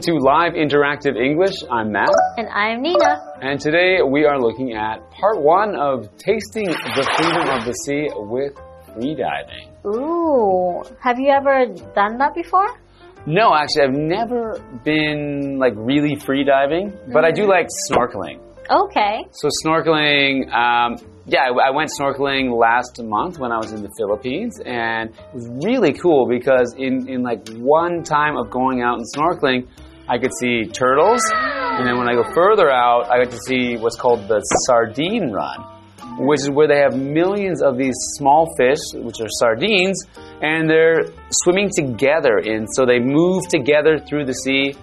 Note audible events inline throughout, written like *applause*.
Welcome to Live Interactive English. I'm Matt. And I'm Nina. And today we are looking at part one of Tasting the Freedom of the Sea with freediving. Ooh, have you ever done that before? No, actually, I've never been like really freediving, but I do like snorkeling. Okay. So snorkeling, um, yeah, I, I went snorkeling last month when I was in the Philippines, and it was really cool because in in like one time of going out and snorkeling, I could see turtles, and then when I go further out, I got to see what's called the sardine run, which is where they have millions of these small fish, which are sardines, and they're swimming together And so they move together through the sea.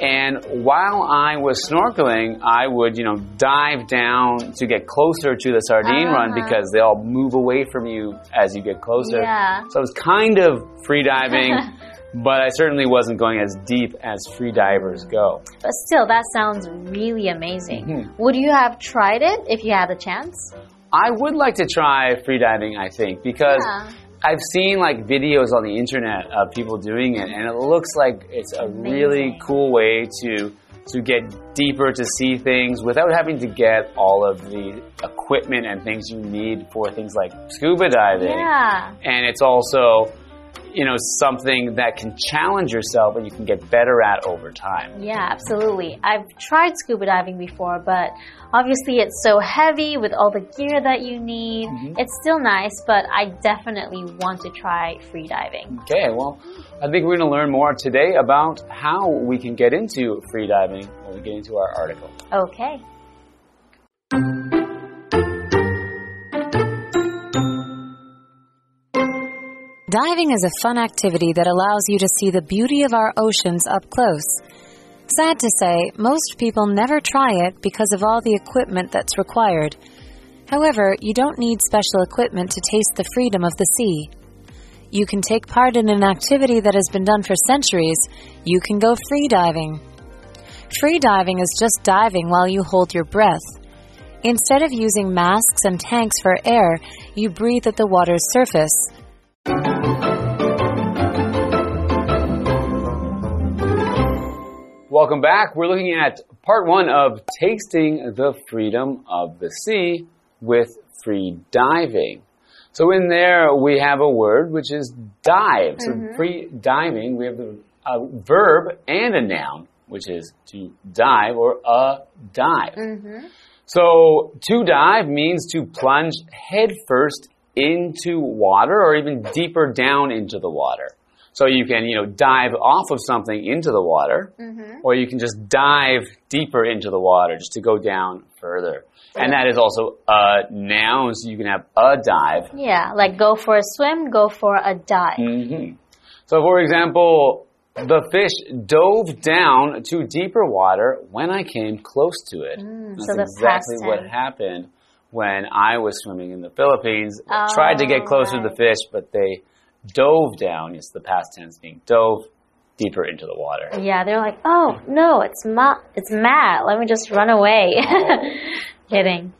And while I was snorkeling, I would, you know, dive down to get closer to the sardine run Uh-huh. because they all move away from you as you get closer. Yeah. So I was kind of free diving, *laughs* but I certainly wasn't going as deep as free divers go. But still, that sounds really amazing. Mhm. Would you have tried it if you had the chance? I would like to try free diving, I think, because Yeah. I've seen like videos on the internet of people doing it, and it looks like it's a really cool way to to get deeper to see things without having to get all of the equipment and things you need for things like scuba diving. Yeah. And it's also, you know, something that can challenge yourself and you can get better at over time. Yeah, absolutely. I've tried scuba diving before, but obviously it's so heavy with all the gear that you need. Mm-hmm. It's still nice, but I definitely want to try free diving. Okay, well, I think we're going to learn more today about how we can get into free diving when we get into our article. Okay. Diving is a fun activity that allows you to see the beauty of our oceans up close. Sad to say, most people never try it because of all the equipment that's required. However, you don't need special equipment to taste the freedom of the sea. You can take part in an activity that has been done for centuries. You can go free diving. Free diving is just diving while you hold your breath. Instead of using masks and tanks for air, you breathe at the water's surface. Welcome back. We're looking at part one of Tasting the Freedom of the Sea with free diving. So in there we have a word which is dive. So mm-hmm. free diving, we have a verb and a noun, which is to dive or a dive. Mm-hmm. So to dive means to plunge headfirst into water or even deeper down into the water. So you can, you know, dive off of something into the water, or you can just dive deeper into the water just to go down further. And that is also a noun, so you can have a dive. Yeah, like go for a swim, go for a dive. hmm So, for example, the fish dove down to deeper water when I came close to it. That's Mm, so the exactly what happened when I was swimming in the Philippines. I tried to get Oh, closer to the fish, but they dove down. It's the past tense being dove deeper into the water. Yeah, they're like, oh no, it's Ma, it's Matt. Let me just run away. Oh. *laughs* Kidding.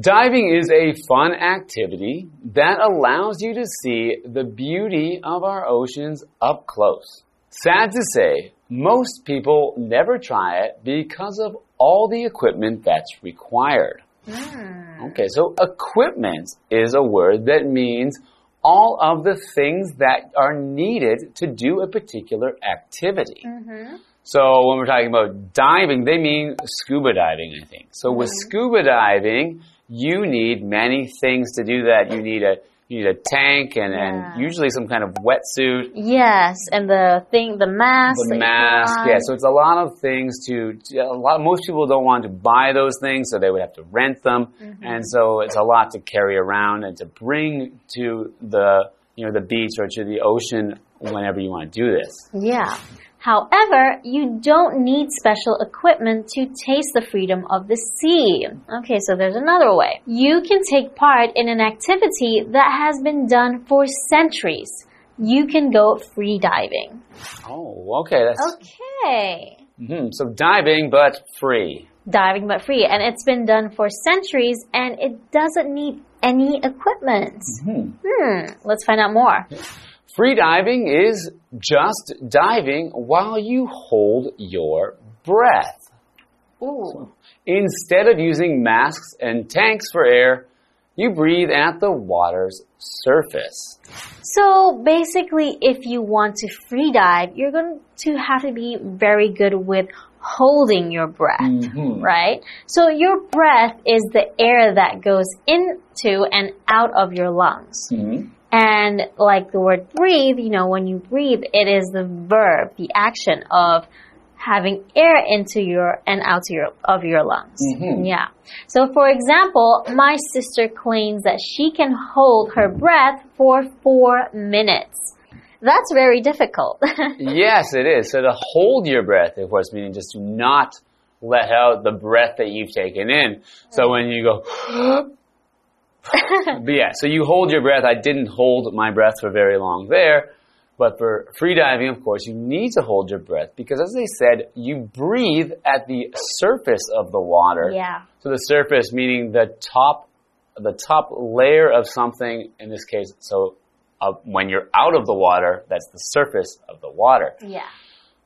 Diving is a fun activity that allows you to see the beauty of our oceans up close. Sad to say, most people never try it because of all the equipment that's required. Hmm. Okay, so equipment is a word that means all of the things that are needed to do a particular activity. Mm-hmm. So when we're talking about diving, they mean scuba diving, I think. So with mm-hmm. scuba diving, you need many things to do that. You need a you need a tank and, Yeah. and usually some kind of wetsuit, Yes, and the thing, the mask. the mask. Yeah, so it's a lot of things to a lot. Most people don't want to buy those things, so they would have to rent them, Mm-hmm. and so it's a lot to carry around and to bring to the you know the beach or to the ocean whenever you want to do this. Yeah. However, you don't need special equipment to taste the freedom of the sea. Okay, so there's another way. You can take part in an activity that has been done for centuries. You can go free diving. Oh, okay, that's Okay. mhm. so diving but free. Diving but free. And it's been done for centuries and it doesn't need any equipment. Hmm. Hmm, let's find out more. Free diving is just diving while you hold your breath. Ooh. Instead of using masks and tanks for air, you breathe at the water's surface. So basically, if you want to free dive, you're going to have to be very good with holding your breath, Mhm. right? So your breath is the air that goes into and out of your lungs. Mhm. And like the word breathe, you know, when you breathe, it is the verb, the action of having air into your and out your, of your lungs. Mhm. Yeah. So for example, my sister claims that she can hold her breath for four minutes. That's very difficult. *laughs* yes, it is. So to hold your breath, of course, meaning just to not let out the breath that you've taken in. So when you go, *gasps* *gasps* *gasps* *laughs* but yeah, so you hold your breath. I didn't hold my breath for very long there. But for free diving, of course, you need to hold your breath because as they said, you breathe at the surface of the water. yeah. So the surface meaning the top, the top layer of something. In this case, so uh, when you're out of the water, that's the surface of the water. Yeah.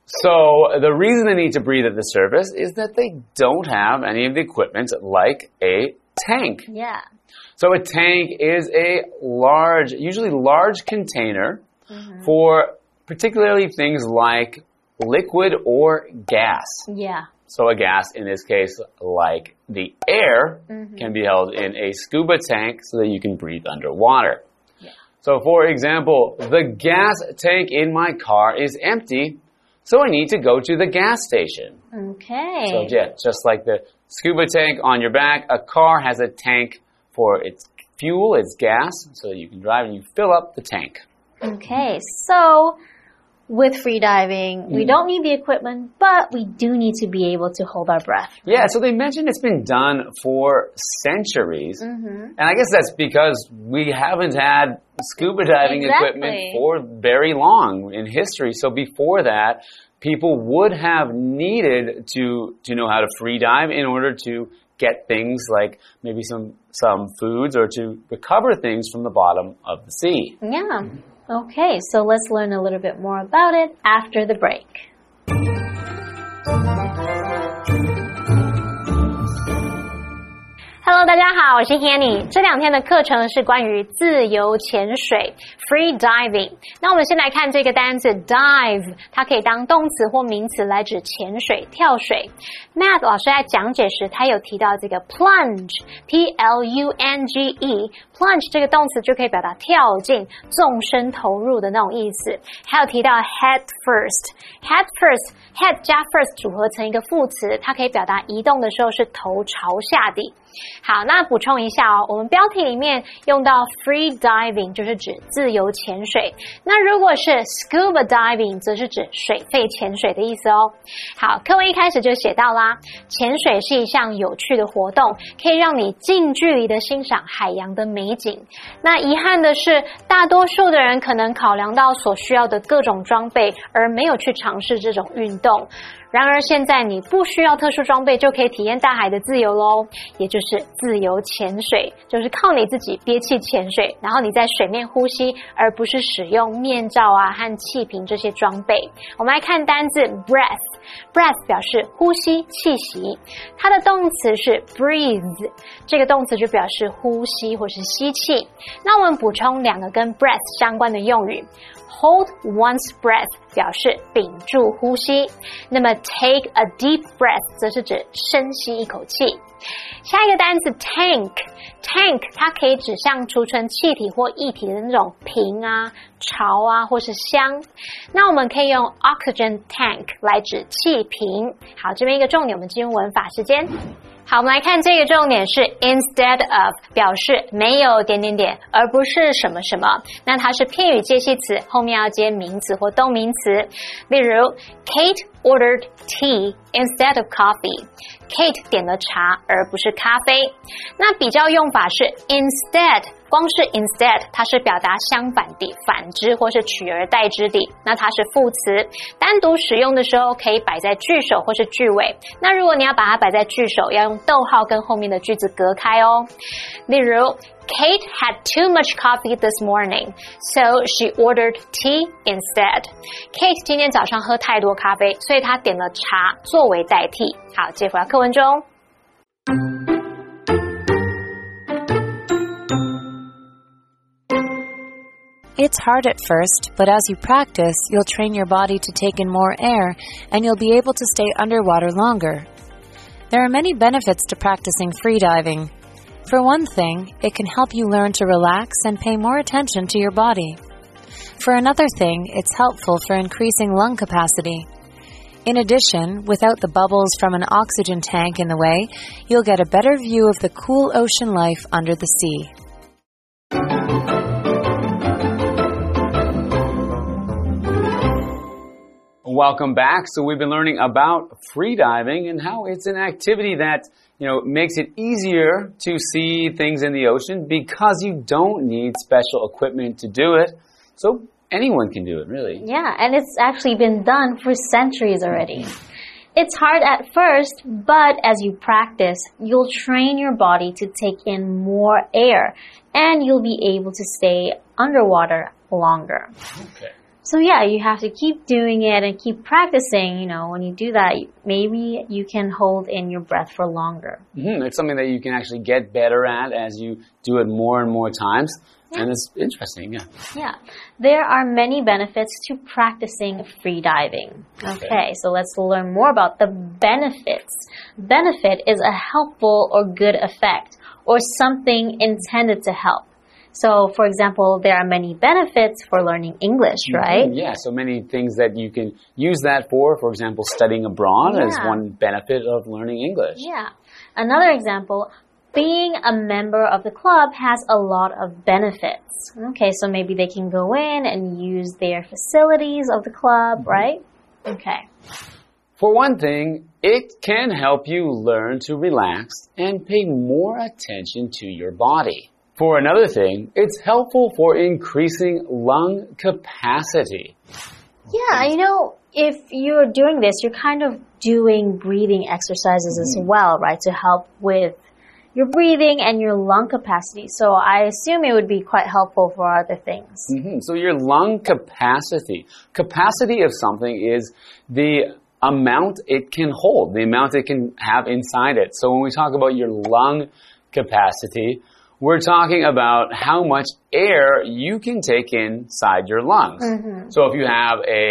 So the reason they need to breathe at the surface is that they don't have any of the equipment like a tank. Yeah. So a tank is a large, usually large container mm-hmm. for particularly things like liquid or gas. Yeah. So a gas, in this case, like the air, mm-hmm. can be held in a scuba tank so that you can breathe underwater. Yeah. So for example, the gas tank in my car is empty, so I need to go to the gas station. Okay. So yeah, just like the scuba tank on your back, a car has a tank for its fuel, its gas, so you can drive and you fill up the tank. Okay, so with free diving, we don't need the equipment, but we do need to be able to hold our breath. Yeah, so they mentioned it's been done for centuries. Mm-hmm. And I guess that's because we haven't had scuba diving equipment for very long in history. So before that, people would have needed to to know how to free dive in order to get things like maybe some some foods or to recover things from the bottom of the sea. Yeah. Okay, so let's learn a little bit more about it after the break. Hello，大家好，我是 Hanny。这两天的课程是关于自由潜水 （free diving）。那我们先来看这个单词 dive，它可以当动词或名词来指潜水、跳水。Math 老师在讲解时，他有提到这个 plunge（p l u n g e），plunge 这个动词就可以表达跳进、纵身投入的那种意思。还有提到 head first，head first，head 加 first 组合成一个副词，它可以表达移动的时候是头朝下的。好，那补充一下哦，我们标题里面用到 free diving 就是指自由潜水，那如果是 scuba diving 则是指水肺潜水的意思哦。好，课文一开始就写到啦，潜水是一项有趣的活动，可以让你近距离的欣赏海洋的美景。那遗憾的是，大多数的人可能考量到所需要的各种装备，而没有去尝试这种运动。然而，现在你不需要特殊装备就可以体验大海的自由喽，也就是自由潜水，就是靠你自己憋气潜水，然后你在水面呼吸，而不是使用面罩啊和气瓶这些装备。我们来看单字 breath，breath 表示呼吸、气息，它的动词是 breathe，这个动词就表示呼吸或是吸气。那我们补充两个跟 breath 相关的用语。Hold one's breath 表示屏住呼吸，那么 take a deep breath 则是指深吸一口气。下一个单词 tank，tank 它可以指向储存气体或液体的那种瓶啊、槽啊或是箱。那我们可以用 oxygen tank 来指气瓶。好，这边一个重点，我们进入文法时间。好，我们来看这个重点是 instead of，表示没有点点点，而不是什么什么。那它是片语介系词，后面要接名词或动名词。例如，Kate ordered tea instead of coffee。Kate 点了茶，而不是咖啡。那比较用法是 instead 光是 instead，它是表达相反的、反之或是取而代之的。那它是副词，单独使用的时候可以摆在句首或是句尾。那如果你要把它摆在句首，要用逗号跟后面的句子隔开哦。例如，Kate had too much coffee this morning, so she ordered tea instead. Kate 今天早上喝太多咖啡，所以她点了茶作为代替。好，接回到课文中。It's hard at first, but as you practice, you'll train your body to take in more air and you'll be able to stay underwater longer. There are many benefits to practicing freediving. For one thing, it can help you learn to relax and pay more attention to your body. For another thing, it's helpful for increasing lung capacity. In addition, without the bubbles from an oxygen tank in the way, you'll get a better view of the cool ocean life under the sea. Welcome back. So we've been learning about freediving and how it's an activity that, you know, makes it easier to see things in the ocean because you don't need special equipment to do it. So anyone can do it, really. Yeah, and it's actually been done for centuries already. It's hard at first, but as you practice, you'll train your body to take in more air and you'll be able to stay underwater longer. Okay. So yeah, you have to keep doing it and keep practicing. You know, when you do that, maybe you can hold in your breath for longer. Mm-hmm. It's something that you can actually get better at as you do it more and more times. Yeah. And it's interesting, yeah. Yeah. There are many benefits to practicing free diving. Okay. okay, so let's learn more about the benefits. Benefit is a helpful or good effect or something intended to help. So, for example, there are many benefits for learning English, mm-hmm. right? Yeah, so many things that you can use that for. For example, studying abroad yeah. is one benefit of learning English. Yeah. Another example, being a member of the club has a lot of benefits. Okay, so maybe they can go in and use their facilities of the club, mm -hmm. right? Okay. For one thing, it can help you learn to relax and pay more attention to your body. For another thing, it's helpful for increasing lung capacity. Yeah, you know, if you're doing this, you're kind of doing breathing exercises mm. as well, right, to help with your breathing and your lung capacity. So I assume it would be quite helpful for other things. Mm -hmm. So your lung capacity, capacity of something is the amount it can hold, the amount it can have inside it. So when we talk about your lung capacity, we're talking about how much air you can take inside your lungs. Mm -hmm. So if you have a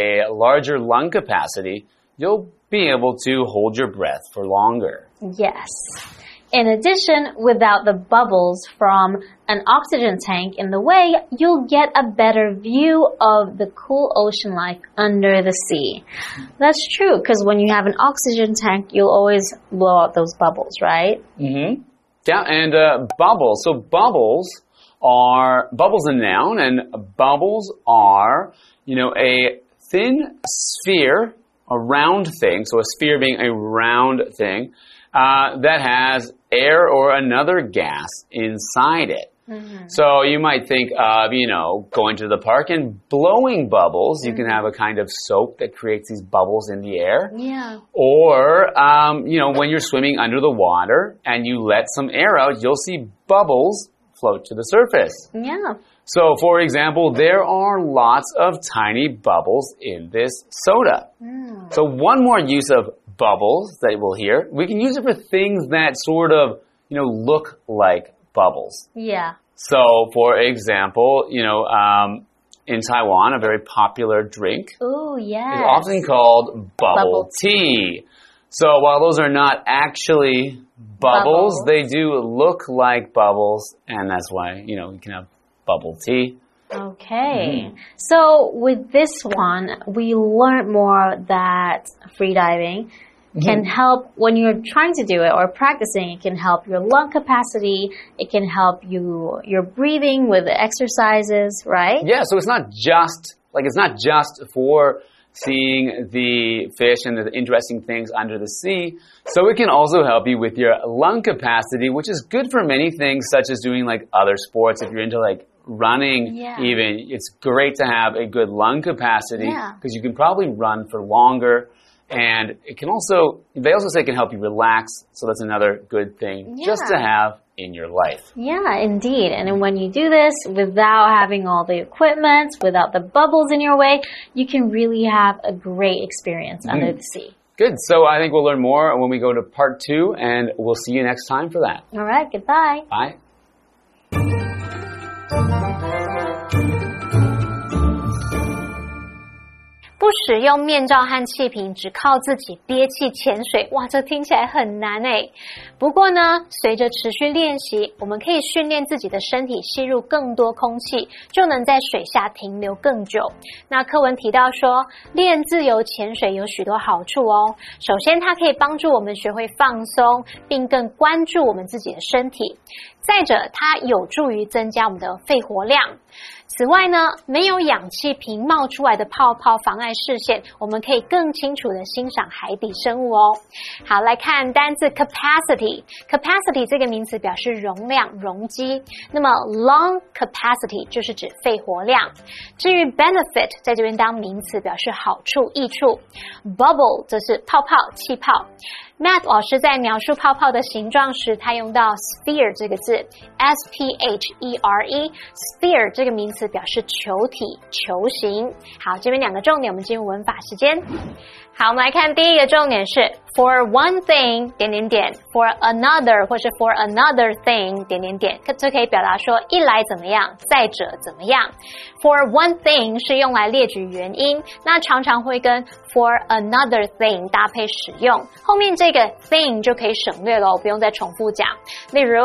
larger lung capacity, you'll be able to hold your breath for longer. Yes. In addition, without the bubbles from an oxygen tank in the way, you'll get a better view of the cool ocean life under the sea. That's true, because when you have an oxygen tank, you'll always blow out those bubbles, right? Mm -hmm. Yeah, and uh, bubbles. So bubbles are bubbles a noun, and bubbles are you know a thin sphere, a round thing. So a sphere being a round thing uh, that has air or another gas inside it. Mm-hmm. So you might think of, you know, going to the park and blowing bubbles. You mm-hmm. can have a kind of soap that creates these bubbles in the air. Yeah. Or, um, you know, when you're swimming under the water and you let some air out, you'll see bubbles float to the surface. Yeah. So, for example, there are lots of tiny bubbles in this soda. Mm. So, one more use of bubbles that we'll hear, we can use it for things that sort of, you know, look like bubbles. Yeah. So, for example, you know, um, in Taiwan, a very popular drink. Oh, yeah. Is often called bubble, bubble, tea. So while those are not actually bubbles, bubbles, they do look like bubbles, and that's why, you know, you can have bubble tea. Okay. Mm. So with this one, we learned more that freediving. Mm-hmm. can help when you're trying to do it or practicing. It can help your lung capacity. It can help you your breathing with exercises, right? Yeah. So it's not just like it's not just for seeing the fish and the interesting things under the sea. So it can also help you with your lung capacity, which is good for many things, such as doing like other sports. If you're into like running, Yeah. even, it's great to have a good lung capacity Yeah. because you can probably run for longer. And it can also, they also say it can help you relax. So that's another good thing just to have in your life. Yeah, indeed. And when you do this without having all the equipment, without the bubbles in your way, you can really have a great experience under mm-hmm. the sea. Good. So I think we'll learn more when we go to part two, and we'll see you next time for that. All right, goodbye. Bye. 不使用面罩和气瓶，只靠自己憋气潜水，哇，这听起来很难诶。不过呢，随着持续练习，我们可以训练自己的身体吸入更多空气，就能在水下停留更久。那课文提到说，练自由潜水有许多好处哦。首先，它可以帮助我们学会放松，并更关注我们自己的身体。再者，它有助于增加我们的肺活量。此外呢，没有氧气瓶冒出来的泡泡妨碍视线，我们可以更清楚的欣赏海底生物哦。好，来看单字 capacity。capacity 这个名词表示容量、容积。那么 lung capacity 就是指肺活量。至于 benefit 在这边当名词表示好处、益处。bubble 则是泡泡、气泡。Matt 老师在描述泡泡的形状时，他用到 sphere 这个字，s p h e r e。sphere 这个名词表示球体、球形。好，这边两个重点，我们进入文法时间。好，我们来看第一个重点是 for one thing 点点点，for another 或是 for another thing 点点点，这可以表达说一来怎么样，再者怎么样。For one thing 是用来列举原因，那常常会跟 for another thing 搭配使用，后面这个 thing 就可以省略了，不用再重复讲。例如，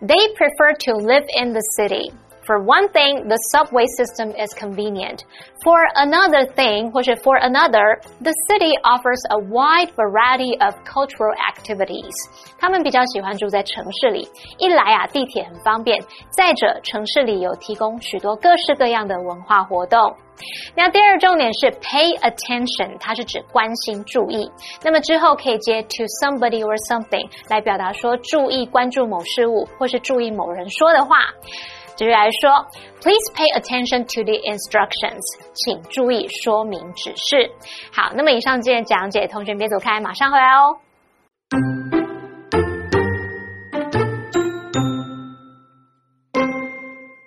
They prefer to live in the city。 For one thing, the subway system is convenient. For another thing, 或是 for another, the city offers a wide variety of cultural activities. 他们比较喜欢住在城市里，一来啊，地铁很方便；再者，城市里有提供许多各式各样的文化活动。那第二重点是 pay attention，它是指关心、注意。那么之后可以接 to somebody or something 来表达说注意、关注某事物，或是注意某人说的话。 举例来说，Please pay attention to the instructions，请注意说明指示。好，那么以上这些讲解，同学别走开，马上回来哦。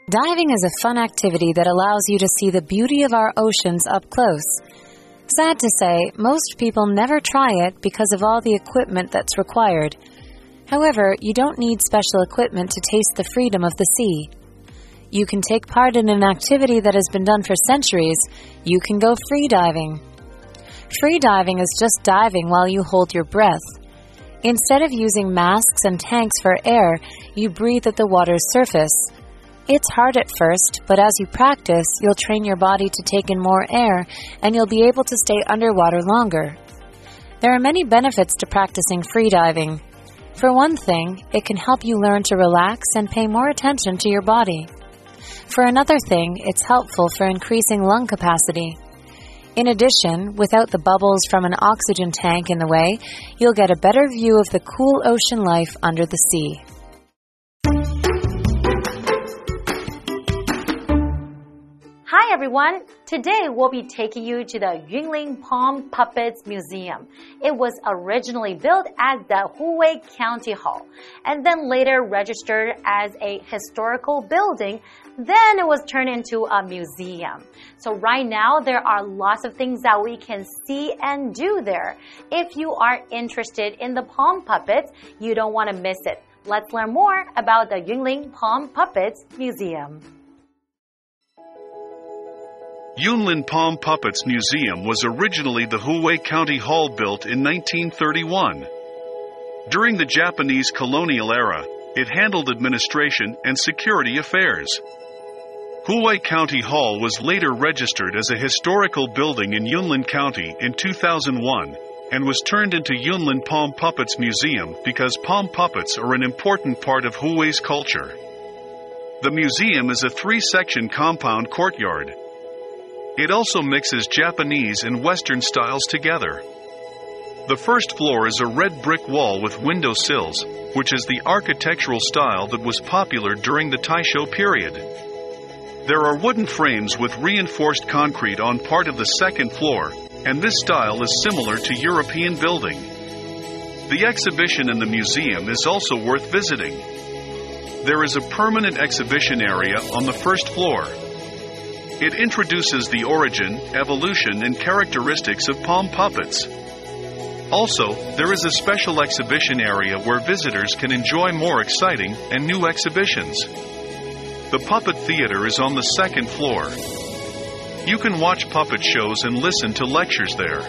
Diving is a fun activity that allows you to see the beauty of our oceans up close. Sad to say, most people never try it because of all the equipment that's required. However, you don't need special equipment to taste the freedom of the sea. You can take part in an activity that has been done for centuries. You can go free diving. Free diving is just diving while you hold your breath. Instead of using masks and tanks for air, you breathe at the water's surface. It's hard at first, but as you practice, you'll train your body to take in more air and you'll be able to stay underwater longer. There are many benefits to practicing freediving. For one thing, it can help you learn to relax and pay more attention to your body. For another thing, it's helpful for increasing lung capacity. In addition, without the bubbles from an oxygen tank in the way, you'll get a better view of the cool ocean life under the sea. Hi everyone! Today we'll be taking you to the Yunlin Palm Puppets Museum. It was originally built as the Huwei County Hall and then later registered as a historical building. Then it was turned into a museum. So right now there are lots of things that we can see and do there. If you are interested in the palm puppets, you don't want to miss it. Let's learn more about the Yunlin Palm Puppets Museum. Yunlin Palm Puppets Museum was originally the Huwei County Hall built in 1931. During the Japanese colonial era, it handled administration and security affairs. Huwei County Hall was later registered as a historical building in Yunlin County in 2001 and was turned into Yunlin Palm Puppets Museum because palm puppets are an important part of Huwei's culture. The museum is a three section compound courtyard. It also mixes Japanese and Western styles together. The first floor is a red brick wall with window sills, which is the architectural style that was popular during the Taisho period. There are wooden frames with reinforced concrete on part of the second floor, and this style is similar to European building. The exhibition in the museum is also worth visiting. There is a permanent exhibition area on the first floor. It introduces the origin, evolution, and characteristics of palm puppets. Also, there is a special exhibition area where visitors can enjoy more exciting and new exhibitions. The Puppet Theater is on the second floor. You can watch puppet shows and listen to lectures there.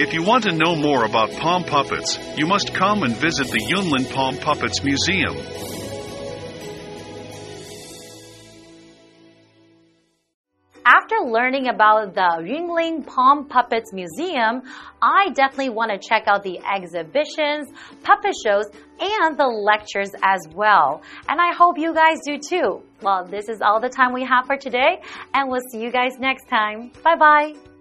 If you want to know more about palm puppets, you must come and visit the Yunlin Palm Puppets Museum. Learning about the Yunlin Palm Puppets Museum, I definitely want to check out the exhibitions, puppet shows, and the lectures as well. And I hope you guys do too. Well, this is all the time we have for today, and we'll see you guys next time. Bye bye.